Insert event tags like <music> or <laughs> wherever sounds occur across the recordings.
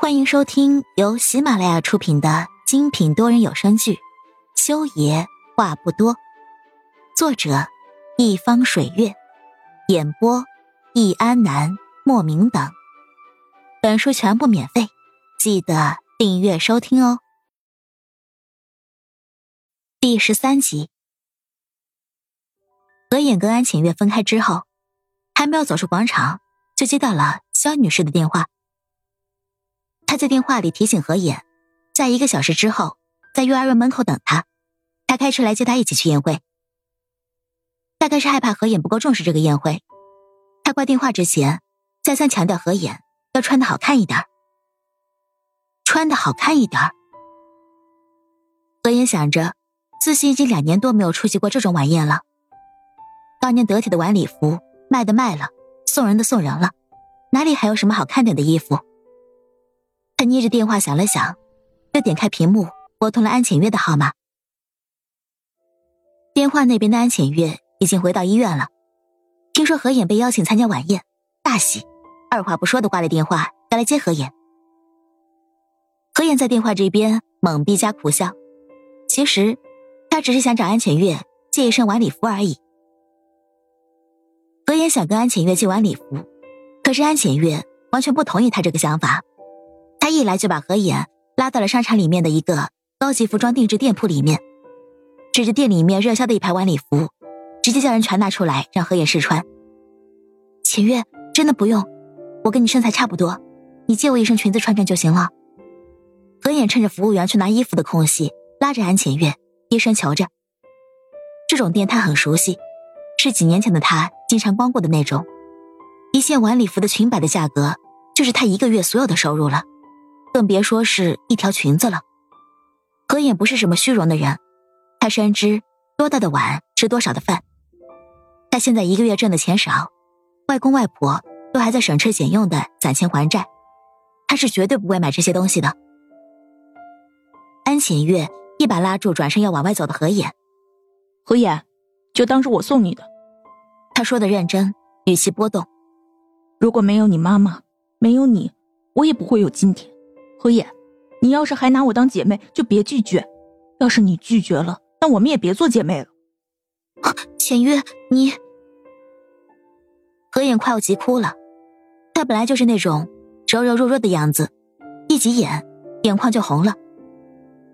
欢迎收听由喜马拉雅出品的精品多人有声剧《修爷话不多》，作者一方水月，演播易安南、莫名等。本书全部免费，记得订阅收听哦。第十三集，何影跟安浅月分开之后，还没有走出广场，就接到了肖女士的电话。他在电话里提醒何野，在一个小时之后，在幼儿园门口等他，他开车来接他一起去宴会。大概是害怕何野不够重视这个宴会，他挂电话之前再三强调何野要穿的好看一点穿的好看一点何野想着，自己已经两年多没有出席过这种晚宴了。当年得体的晚礼服卖的卖了，送人的送人了，哪里还有什么好看点的衣服？他捏着电话想了想，又点开屏幕，拨通了安浅月的号码。电话那边的安浅月已经回到医院了，听说何眼被邀请参加晚宴，大喜，二话不说的挂了电话，要来接何眼。何眼在电话这边懵逼加苦笑，其实他只是想找安浅月借一身晚礼服而已。何眼想跟安浅月借晚礼服，可是安浅月完全不同意他这个想法。他一来就把何眼拉到了商场里面的一个高级服装定制店铺里面，指着店里面热销的一排晚礼服，直接叫人传达出来让何眼试穿。浅月，真的不用，我跟你身材差不多，你借我一身裙子穿穿就行了。何眼趁着服务员去拿衣服的空隙，拉着安浅月低声求着。这种店他很熟悉，是几年前的他经常光顾的那种，一件晚礼服的裙摆的价格就是他一个月所有的收入了。更别说是一条裙子了。何眼不是什么虚荣的人，他深知多大的碗吃多少的饭。他现在一个月挣的钱少，外公外婆都还在省吃俭用的攒钱还债，他是绝对不会买这些东西的。安浅月一把拉住转身要往外走的何眼，何眼，就当是我送你的。他说的认真，语气波动。如果没有你妈妈，没有你，我也不会有今天。何野，你要是还拿我当姐妹，就别拒绝。要是你拒绝了，那我们也别做姐妹了。浅月，你……何眼快要急哭了。他本来就是那种柔柔弱弱的样子，一急眼，眼眶就红了。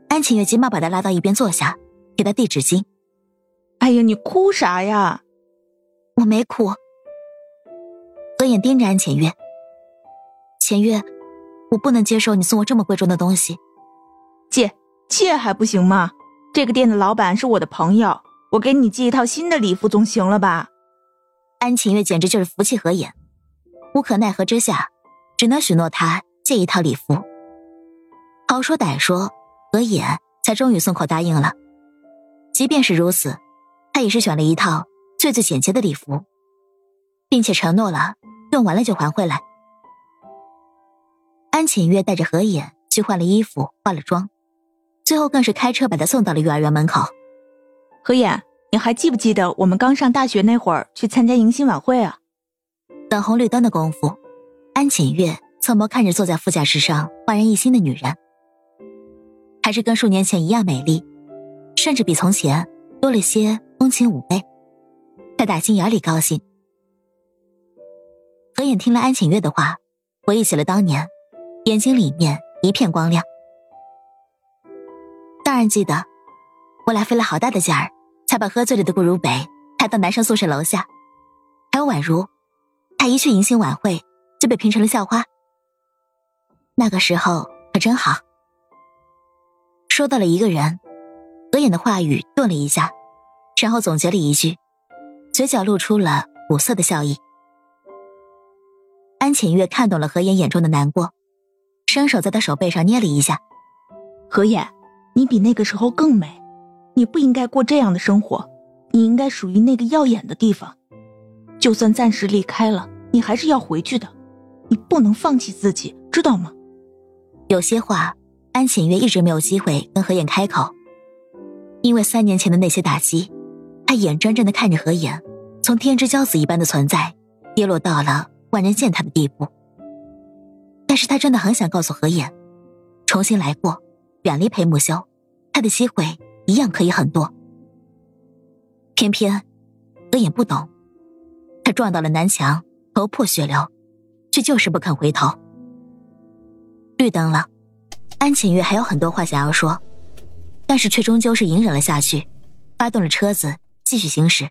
安浅月急忙把他拉到一边坐下，给他递纸巾。哎呀，你哭啥呀？我没哭。何眼盯着安浅月，浅月。我不能接受你送我这么贵重的东西，借借还不行吗？这个店的老板是我的朋友，我给你寄一套新的礼服总行了吧？安晴月简直就是福气合眼，无可奈何之下，只能许诺他借一套礼服。好说歹说，何眼才终于松口答应了。即便是如此，他也是选了一套最最简洁的礼服，并且承诺了用完了就还回来。安浅月带着何眼去换了衣服、化了妆，最后更是开车把他送到了幼儿园门口。何眼，你还记不记得我们刚上大学那会儿去参加迎新晚会啊？等红绿灯的功夫，安浅月侧眸看着坐在副驾驶上焕然一新的女人，还是跟数年前一样美丽，甚至比从前多了些风情妩媚。他打心眼里高兴。何眼听了安浅月的话，回忆起了当年。眼睛里面一片光亮。当然记得，我俩费了好大的劲儿，才把喝醉了的顾如北抬到男生宿舍楼下。还有宛如，他一去迎新晚会就被评成了校花。那个时候可真好。说到了一个人，何眼的话语顿了一下，然后总结了一句，嘴角露出了苦涩的笑意。安浅月看懂了何眼眼中的难过。伸手在他手背上捏了一下，何野，你比那个时候更美，你不应该过这样的生活，你应该属于那个耀眼的地方。就算暂时离开了，你还是要回去的，你不能放弃自己，知道吗？有些话，安浅月一直没有机会跟何眼开口，因为三年前的那些打击，他眼睁睁的看着何眼从天之骄子一般的存在，跌落到了万人践踏的地步。但是他真的很想告诉何言，重新来过，远离裴木修，他的机会一样可以很多。偏偏何言不懂，他撞到了南墙，头破血流，却就是不肯回头。绿灯了，安浅月还有很多话想要说，但是却终究是隐忍了下去，发动了车子继续行驶。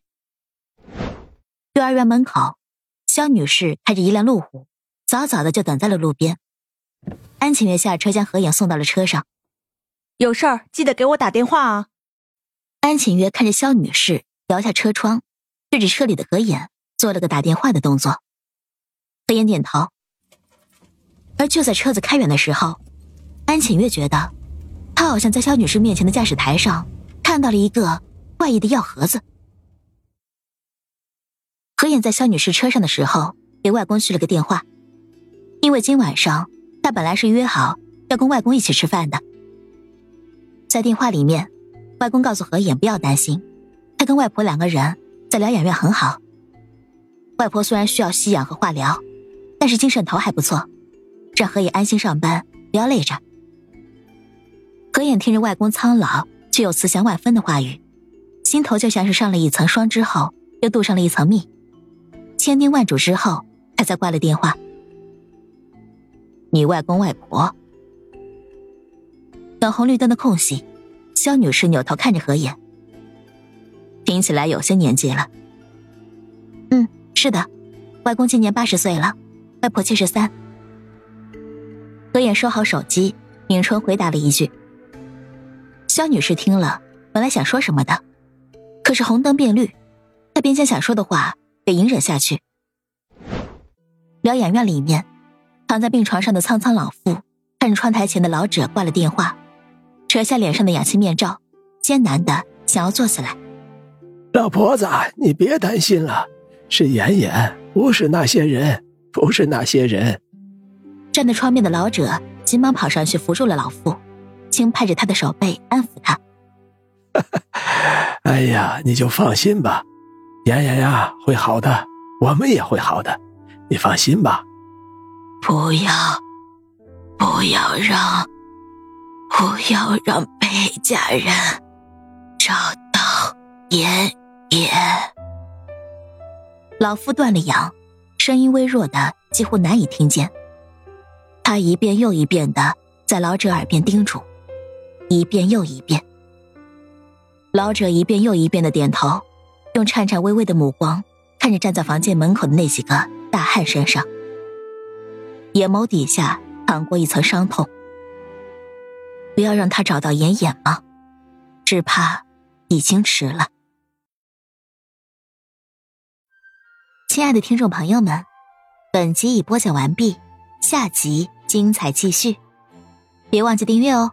幼儿园门口，肖女士开着一辆路虎，早早的就等在了路边。安浅月下车将何影送到了车上，有事儿记得给我打电话啊。安浅月看着肖女士摇下车窗，对着车里的何影做了个打电话的动作。何影点头。而就在车子开远的时候，安浅月觉得，她好像在肖女士面前的驾驶台上看到了一个怪异的药盒子。何影在肖女士车上的时候，给外公续了个电话，因为今晚上他本来是约好要跟外公一起吃饭的。在电话里面，外公告诉何影不要担心，他跟外婆两个人在疗养院很好。外婆虽然需要吸氧和化疗，但是精神头还不错。让何影安心上班，不要累着。何影听着外公苍老却又慈祥万分的话语，心头就像是上了一层霜之后又镀上了一层蜜。千叮万嘱之后，他才挂了电话。你外公外婆。等红绿灯的空隙，肖女士扭头看着何影，听起来有些年纪了。嗯，是的，外公今年八十岁了，外婆七十三。何眼收好手机，明春回答了一句。肖女士听了，本来想说什么的，可是红灯变绿，她便将想说的话给隐忍下去。疗养院里面，躺在病床上的苍苍老妇看着窗台前的老者挂了电话，扯下脸上的氧气面罩，艰难的想要坐起来。老婆子，你别担心了，是妍妍，不是那些人，不是那些人。站在窗边的老者急忙跑上去扶住了老妇，轻拍着她的手背安抚他：“ <laughs> 哎呀，你就放心吧，妍妍呀会好的，我们也会好的，你放心吧。”不要，不要让，不要让裴家人找到妍妍。老妇断了氧，声音微弱的几乎难以听见。他一遍又一遍的在老者耳边叮嘱，一遍又一遍。老者一遍又一遍的点头，用颤颤巍巍的目光看着站在房间门口的那几个大汉身上，眼眸底下淌过一层伤痛。不要让他找到妍妍吗？只怕已经迟了。亲爱的听众朋友们，本集已播讲完毕。下集精彩继续，别忘记订阅哦。